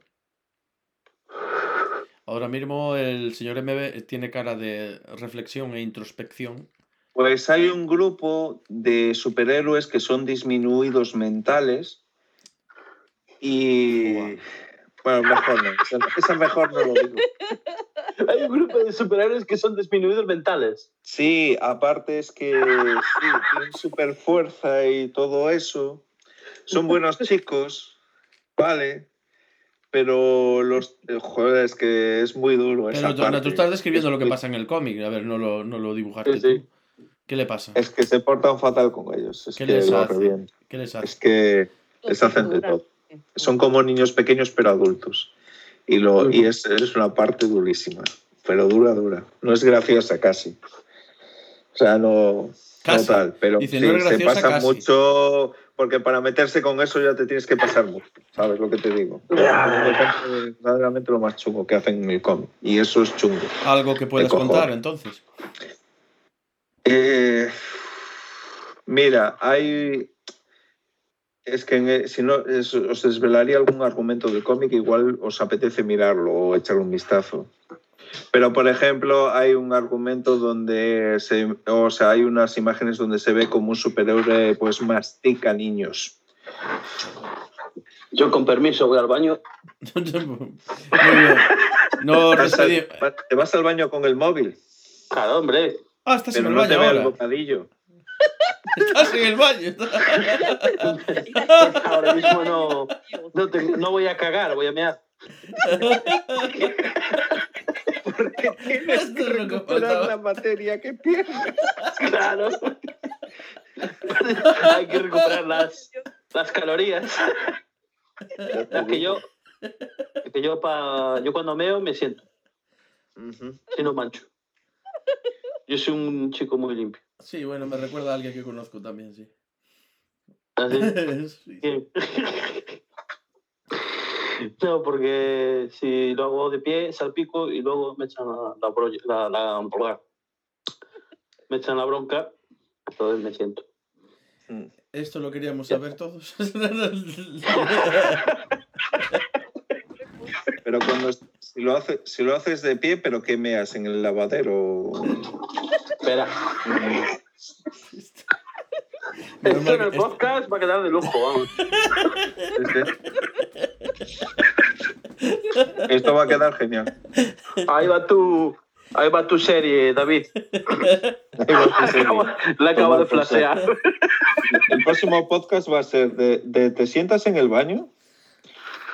Ahora mismo el señor MB tiene cara de reflexión e introspección. Pues hay un grupo de superhéroes que son disminuidos mentales y... Bueno, mejor no. Esa, esa mejor no lo digo. <laughs> Hay un grupo de superhéroes que son disminuidos mentales. Sí, aparte es que sí, tienen super fuerza y todo eso. Son buenos <laughs> chicos, vale. Pero los... Joder, es que es muy duro esa Pero parte. tú estás describiendo Es lo que pasa en el cómic. A ver, no lo, no lo dibujaste Sí, sí. tú. ¿Qué le pasa? Es que se portan fatal con ellos. Es ¿Qué que les lo hace? revientan. ¿Qué les Es que les hacen de todo. Son como niños pequeños pero adultos. Y, lo, y es, es una parte durísima, pero dura, dura. No es graciosa casi. O sea, no, Casi. no tal, pero Dice, sí, no se pasa casi. mucho, porque para meterse con eso ya te tienes que pasar mucho, ¿sabes lo que te digo? Es verdaderamente lo más chungo que hacen en el cómic, y eso es chungo. Algo que cojones. contar, entonces. Eh, mira, hay. Es que en e- si no es- os desvelaría algún argumento del cómic, igual os apetece mirarlo o echarle un vistazo. Pero, por ejemplo, hay un argumento donde se, o sea, hay unas imágenes donde se ve como un superhéroe pues mastica niños. Yo, con permiso, voy al baño. <laughs> Muy bien. No Vas al- te vas al baño con el móvil, Claro, hombre. Ah, estás pero en el no te el ahora. bocadillo. <laughs> Estás en el baño. <laughs> Ahora mismo no, no, te- no voy a cagar, voy a mear. <laughs> Porque tienes Esto que recuperar la materia que pierdes. Claro. Hay que recuperar las, las calorías. Las que yo, que yo, pa, yo cuando meo me siento, Ujú. si no mancho. Yo soy un chico muy limpio. Sí, bueno, me recuerda a alguien que conozco también, sí. Así Sí. <laughs> <laughs> No, porque si lo hago de pie, salpico y luego me echan la, la, bro- la- la- me echan la bronca, entonces me siento. Mm. Esto lo queríamos saber todos. <laughs> Pero cuando si lo, hace, si lo haces de pie, pero ¿qué meas en el lavadero? Espera, <laughs> esto en el podcast va a quedar de lujo, vamos. <laughs> Esto va a quedar genial. Ahí va tu, ahí va tu serie, David. Ahí va tu serie. La acaba de flashear. El próximo podcast va a ser de, de ¿te sientas en el baño?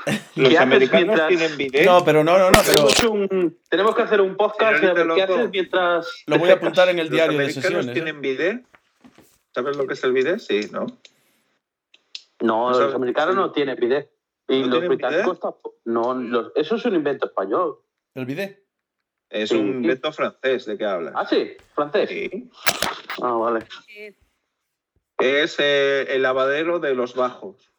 <laughs> Los ¿Qué haces americanos mientras- tienen bidet. No, pero no, no, no, pero Tenemos, un- tenemos que hacer un podcast Señorita de qué Loco. haces mientras. lo voy a apuntar en el Los diario de americanos sesiones. ¿eh? tienen bidet. ¿Sabes lo que es el bidet? Sí, ¿no? No, O sea, los americanos sí. no tienen bidet. Y ¿No los británicos tampoco. No, los- eso es un invento español. El bidet. Es Sí. un invento francés, ¿de qué hablas? Ah, sí, francés. Sí. Ah, vale. Es eh, el lavadero de los bajos.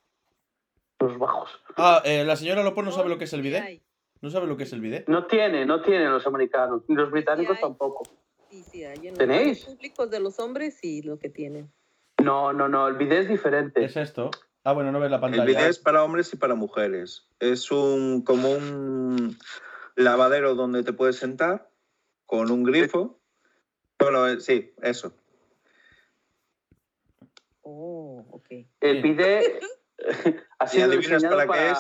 Los bajos. Ah, eh, la señora Lopo no sabe lo que es el bidet. ¿No sabe lo que es el bidet? No tiene, no tienen los americanos. Ni los británicos hay. tampoco. Sí, sí, hay en los ¿Tenéis? baños públicos de los hombres y lo que tienen. No, no, no, el bidet es diferente. ¿Es esto? Ah, bueno, no ves la El pantalla. bidet es para hombres y para mujeres. Es un como un lavadero donde te puedes sentar con un grifo. Bueno, eh, sí, eso. Oh, ok. El bidet <laughs> <laughs> ha ¿Y sido adivinas diseñado para para, qué es?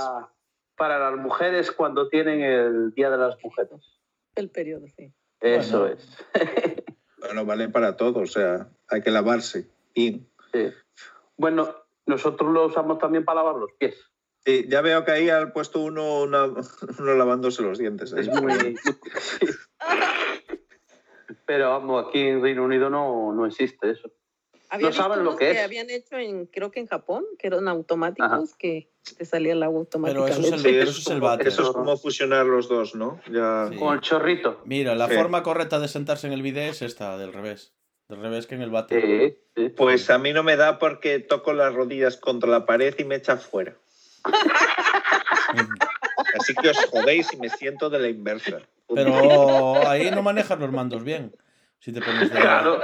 para las mujeres cuando tienen el Día de las Mujeres. El periodo, sí. Eso Bueno. es. <laughs> Bueno, vale para todo, o sea, hay que lavarse. Sí. Bueno, nosotros lo usamos también para lavar los pies. sí, ya veo que ahí han puesto uno, una- <laughs> uno lavándose los dientes. ahí. Es muy... Pero vamos, aquí en Reino Unido no, no existe eso. Había No saben lo unos que es. habían hecho en, creo que en Japón, que eran automáticos, que te salía el agua Pero eso es el, automáticamente. Sí, es eso es el como- váter. Eso es como fusionar los dos, ¿no? Ya. Sí. Con el chorrito. Mira, la Sí. forma correcta de sentarse en el bidet es esta, del revés. Del revés que en el váter. Sí, sí. Pues a mí no me da porque toco las rodillas contra la pared y me echa fuera. <laughs> Así que os jodéis y me siento de la inversa. Pero ahí no manejas los mandos bien. Si te pones de Claro.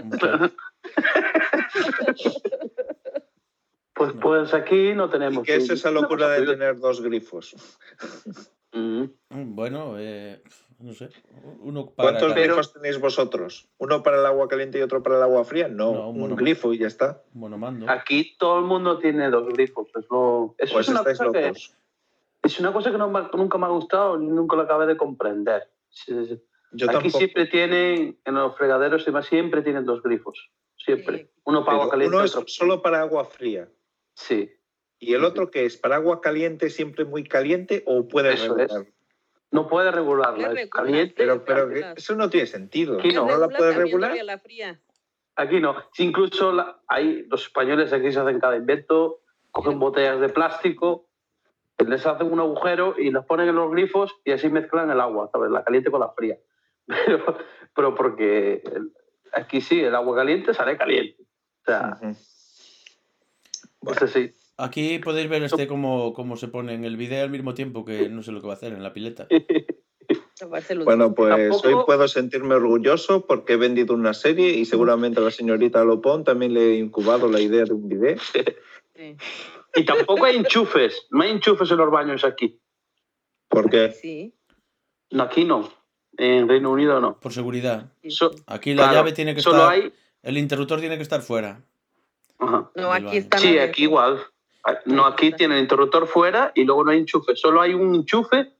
Pues, pues aquí no ¿Y tenemos. qué es esa locura de tener dos grifos? Mm. Bueno, eh, no sé. Uno para ¿Cuántos cada- grifos tenéis vosotros? ¿Uno para el agua caliente y otro para el agua fría? No, No, un grifo y ya está. monomando. Aquí todo el mundo tiene dos grifos. Eso, eso Pues es, una estáis cosa que, locos. es una cosa que no nunca me ha gustado ni nunca lo acabé de comprender. Yo Aquí tampoco. siempre tienen, en los fregaderos y demás, siempre tienen dos grifos. Siempre. Sí. Uno para agua caliente uno es otro. solo para agua fría. Sí. ¿Y el Sí, otro qué es? ¿Para agua caliente siempre muy caliente o puede Eso regular? No puede regularla. Es caliente. Pero, pero Regular. eso no tiene sentido. Aquí no, ¿No la cambiándole regular? la fría. Aquí no. Si incluso la- hay, los españoles aquí se hacen cada invento, cogen botellas de plástico, les hacen un agujero y las ponen en los grifos y así mezclan el agua, ¿sabes? La caliente con la fría. Pero, pero porque aquí sí, el agua caliente sale caliente. O sea, Ujú. es así. Aquí podéis ver este cómo, cómo se pone en el bidet al mismo tiempo que no sé lo que va a hacer en la pileta. <laughs> Bueno, pues Tampoco- hoy puedo sentirme orgulloso porque he vendido una serie y seguramente a la señorita Lopón también le he incubado la idea de un bidet. Sí. Y tampoco hay enchufes. No hay enchufes en los baños aquí. Porque Sí. No, aquí no. En Reino Unido no. Por seguridad. So-. Aquí la Claro, llave tiene que Solo estar. hay. El interruptor tiene que estar fuera. Ajá. No, aquí están. Sí, aquí igual. No, aquí tiene el interruptor fuera y luego no hay enchufe. Solo hay un enchufe,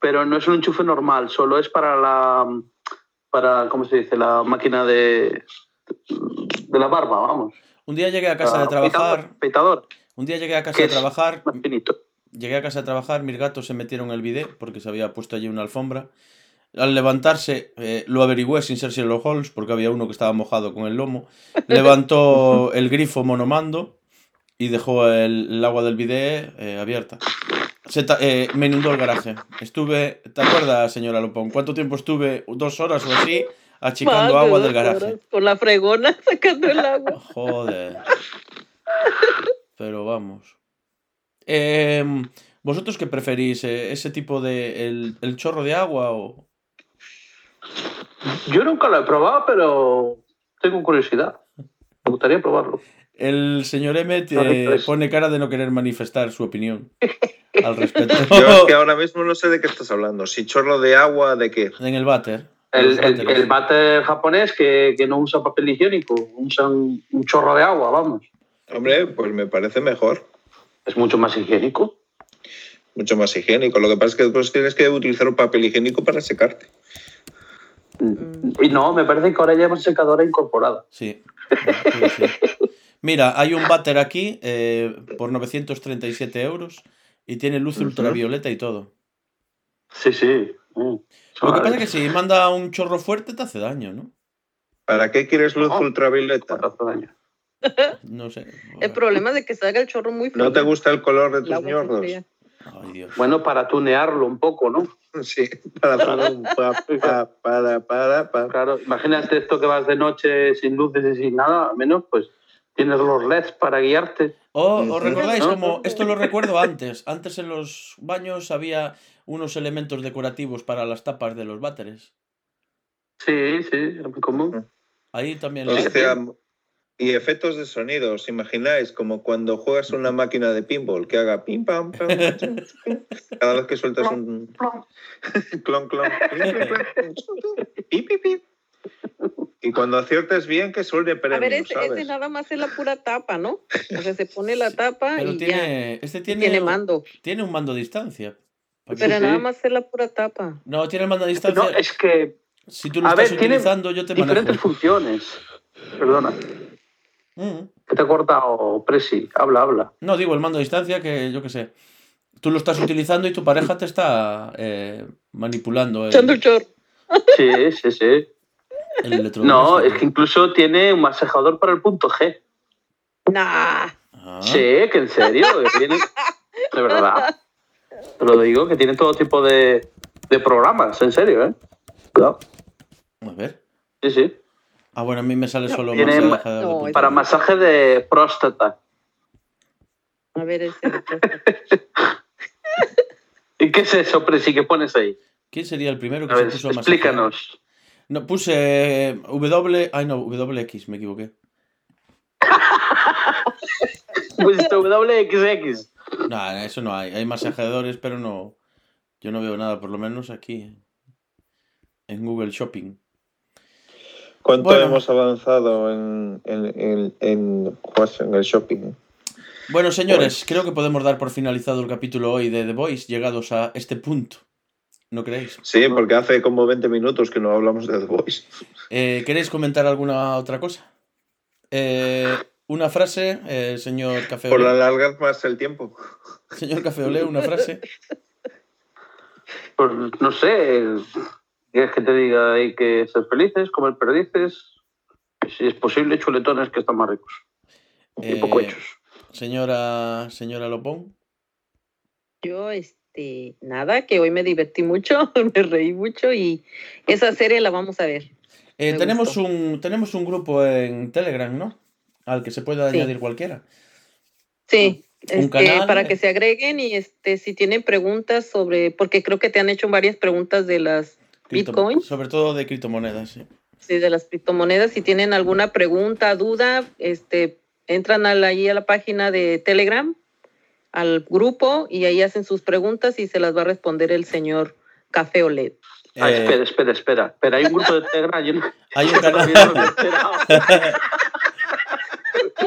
pero no es un enchufe normal. Solo es para la, para, ¿cómo se dice? La máquina de, de la barba, vamos. Un día llegué a casa de Ah, trabajar. Peitador, Un día llegué a casa ¿Qué de trabajar. Llegué a casa de trabajar, mis gatos se metieron en el bidet porque se había puesto allí una alfombra. Al levantarse, eh, lo averigüé sin ser Sherlock Holmes porque había uno que estaba mojado con el lomo. Levantó <laughs> el grifo monomando y dejó el, el agua del bidet eh, abierta. Se eh, me inundó el garaje. Estuve, ¿te acuerdas, señora Lopón? ¿Cuánto tiempo estuve? Dos horas o así, achicando agua del garaje. Con la fregona <laughs> sacando el agua. Joder. Pero vamos. Em, ¿Vosotros qué preferís? eh, ¿Ese tipo de. El, el chorro de agua o.? Yo nunca lo he probado, pero tengo curiosidad. Me gustaría probarlo. El señor eh, pues- pone cara de no querer manifestar su opinión <laughs> al respecto. yo es que ahora mismo no sé de qué estás hablando. Si chorro de agua, ¿de qué? en el váter. El, el, váter japonés que, que no usa papel higiénico, usan un chorro de agua, vamos. Hombre, pues me parece mejor. Es mucho más higiénico. Mucho más higiénico. Lo que pasa es que después tienes que utilizar un papel higiénico para secarte. Y no, me parece que ahora llevan secadora incorporada. Sí. sí, sí. Mira, hay un váter aquí eh, por 937 euros y tiene luz ultravioleta y todo. Sí, sí. Mm. Lo que pasa es que si manda un chorro fuerte te hace daño, ¿no? ¿Para qué quieres luz No. ultravioleta? Hace daño. No sé. <laughs> El problema es de que salga el chorro muy frío. ¿No te gusta el color de tus ñordos? Fría. Ay, Dios. Bueno, para tunearlo un poco, ¿no? <laughs> Sí, para, para, para, para, para, para. Claro, imagínate esto que vas de noche sin luces y sin nada, al menos pues tienes los LEDs para guiarte. Oh. ¿os recordáis ¿No? como esto lo recuerdo antes? Antes en los baños había unos elementos decorativos para las tapas de los váteres. Sí, sí, es muy común. Ahí también lo y efectos de sonido, ¿os imagináis? Como cuando juegas una máquina de pinball que haga pim pam pam. Cada vez que sueltas un clon clon. pip, pip, pip. Y cuando aciertes bien, que suele A premio, ver, ese, ese ¿sabes? nada más es la pura tapa, ¿no? O sea, se pone la tapa Pero y ya. tiene, este tiene, Tiene mando. tiene un mando a distancia. Pero sí. nada más es la pura tapa. No, tiene el mando a distancia. No, es que Si tú lo a estás ver, tiene utilizando, yo te diferentes manejo. funciones. Perdona, Mm. que te ha cortado Presi. Habla, habla. No, digo el mando a distancia que yo qué sé. Tú lo estás utilizando y tu pareja te está eh, manipulando el. <laughs> Sí, sí, sí. el No, es que incluso tiene un masajador para el punto G. Nah. Ah, Sí, que en serio, tiene- <laughs> de verdad. Te lo digo, que tiene todo tipo de, de programas, en serio, ¿eh? Cuidado. a ver. Sí, sí. Ah, bueno, a mí me sale solo Tiene masaje ma- de no, Para masaje de próstata. A ver, ese. <laughs> ¿Y qué es eso, Presi, que pones ahí? ¿Quién sería el primero que A se ver, puso a masajear? explícanos. No, puse eh, W. Ay, no, WX, me equivoqué. <laughs> Pues WXX. No, eso no hay. Hay masajeadores, pero no. Yo no veo nada, por lo menos aquí. En Google Shopping. ¿Cuánto Bueno. hemos avanzado en, en, en, en, pues, en el shopping? Bueno, señores, creo que podemos dar por finalizado el capítulo hoy de The Voice, llegados a este punto. ¿No creéis? Sí, porque hace como 20 minutos que no hablamos de The Voice. Eh, ¿Queréis comentar alguna otra cosa? Eh, una frase, eh, señor Café Por alargar más el tiempo. Señor Café Olé, una frase. Pues no sé. ¿Quieres que te diga hay que ser felices, comer perdices? Si es posible, chuletones que están más ricos. Y poco Eh, hechos. Señora, señora Lopón. Yo, este, nada, que hoy me divertí mucho, <laughs> me reí mucho y esa serie la vamos a ver. Eh, tenemos, gustó. un, tenemos un grupo en Telegram, ¿no? Al que se puede Sí. añadir cualquiera. Sí, Un este, canal, para eh. que se agreguen y este, si tienen preguntas sobre, porque creo que te han hecho varias preguntas de las Bitcoin. Sobre todo de criptomonedas, sí. sí, de las criptomonedas, si tienen alguna pregunta, duda, este, entran a la, ahí a la página de Telegram, al grupo y ahí hacen sus preguntas y se las va a responder el señor Café OLED. Ah, Eh, espera, espera, espera. Pero hay un grupo de Telegram. Yo no, <laughs> hay un <laughs> no canal, <laughs>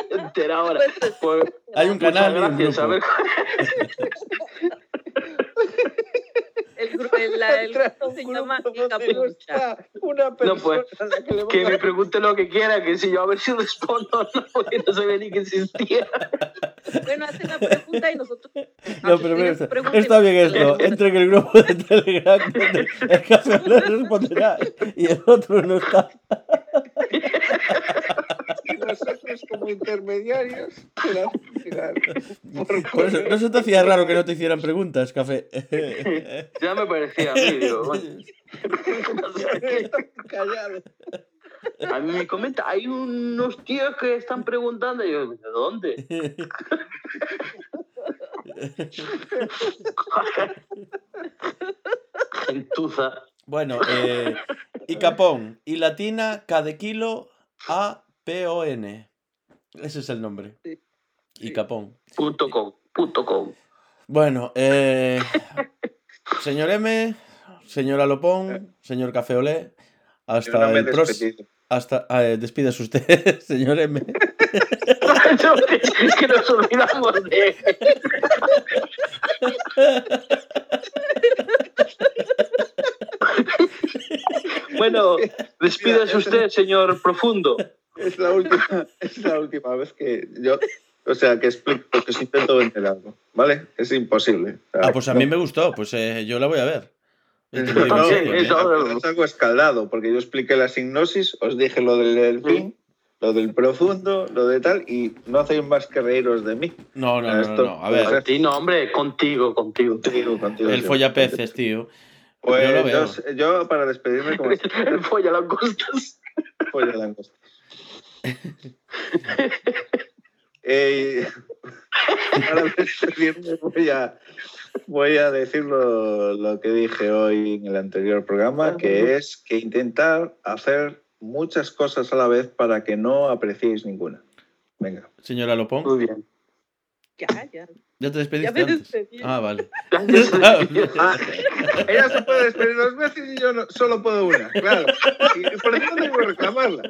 enterado ahora. Pues, hay un canal y un gracias. A ver, grupo. El, grupo, el, la- el grupo se llama Encapucha. una No, pues, que me pregunte lo que quiera, que si yo a ver si respondo o no, porque no sabía ni que existía. Bueno, hacen la pregunta y nosotros. No, pero mira, está, bien esto. Entre en el grupo de Telegram el Café Olé responderá y el otro no está. Nosotros como intermediarios Por eso, ¿No se te hacía raro que no te hicieran preguntas, Café? <laughs> Ya me parecía a mí, digo, bueno. <laughs> callado. A mí me comenta, hay unos tíos que están preguntando, y yo, ¿de dónde? <laughs> Gentuza. Bueno, eh, y Capón, y latina, de kilo, A, P, O, N. Ese es el nombre. Sí. Y Capón. Punto com, punto com. Bueno, eh, <laughs> señor M, señora Lopón, señor Café Olé, hasta el próximo. Hasta, ah, eh, despidas usted, <laughs> señor M. <laughs> es que nos olvidamos de. bueno, despídase usted, señor Profundo. Es la última, es la última vez que yo, o sea, que explico, que os intento vender algo, ¿vale? Es imposible. O sea, Ah, pues a mí me gustó, pues eh, yo la voy a ver. No, sí, ¿eh? eso- es algo escaldado, porque yo expliqué la signosis, os dije lo del delfín, lo del profundo, lo de tal, y no hacéis más que reíros de mí. No, no, no, no, Esto- no. A ver, A ti no, hombre, contigo, contigo. Contigo, contigo, el sí. follapeces, tío. Pues yo lo yo, veo. yo, para despedirme, como <laughs> El folla langostas. pollo de langosta. <laughs> Eh, voy a, voy a decir lo, lo que dije hoy en el anterior programa, que es que intentar hacer muchas cosas a la vez para que no apreciéis ninguna. Venga. Señora Lopón, Muy bien. Ya, ya. ¿Ya te Ya despediste me antes? despedí. Ah, vale. <laughs> <laughs> Ah, ella se puede despedir dos veces y yo no- solo puedo una, claro. Y por eso tengo que reclamarla.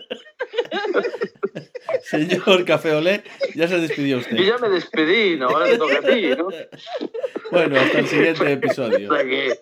Señor Café Olé, ya se despidió Yo usted. ya me despedí, ¿no? Ahora te toca a ti, ¿no? Bueno, hasta el siguiente episodio. Sea que-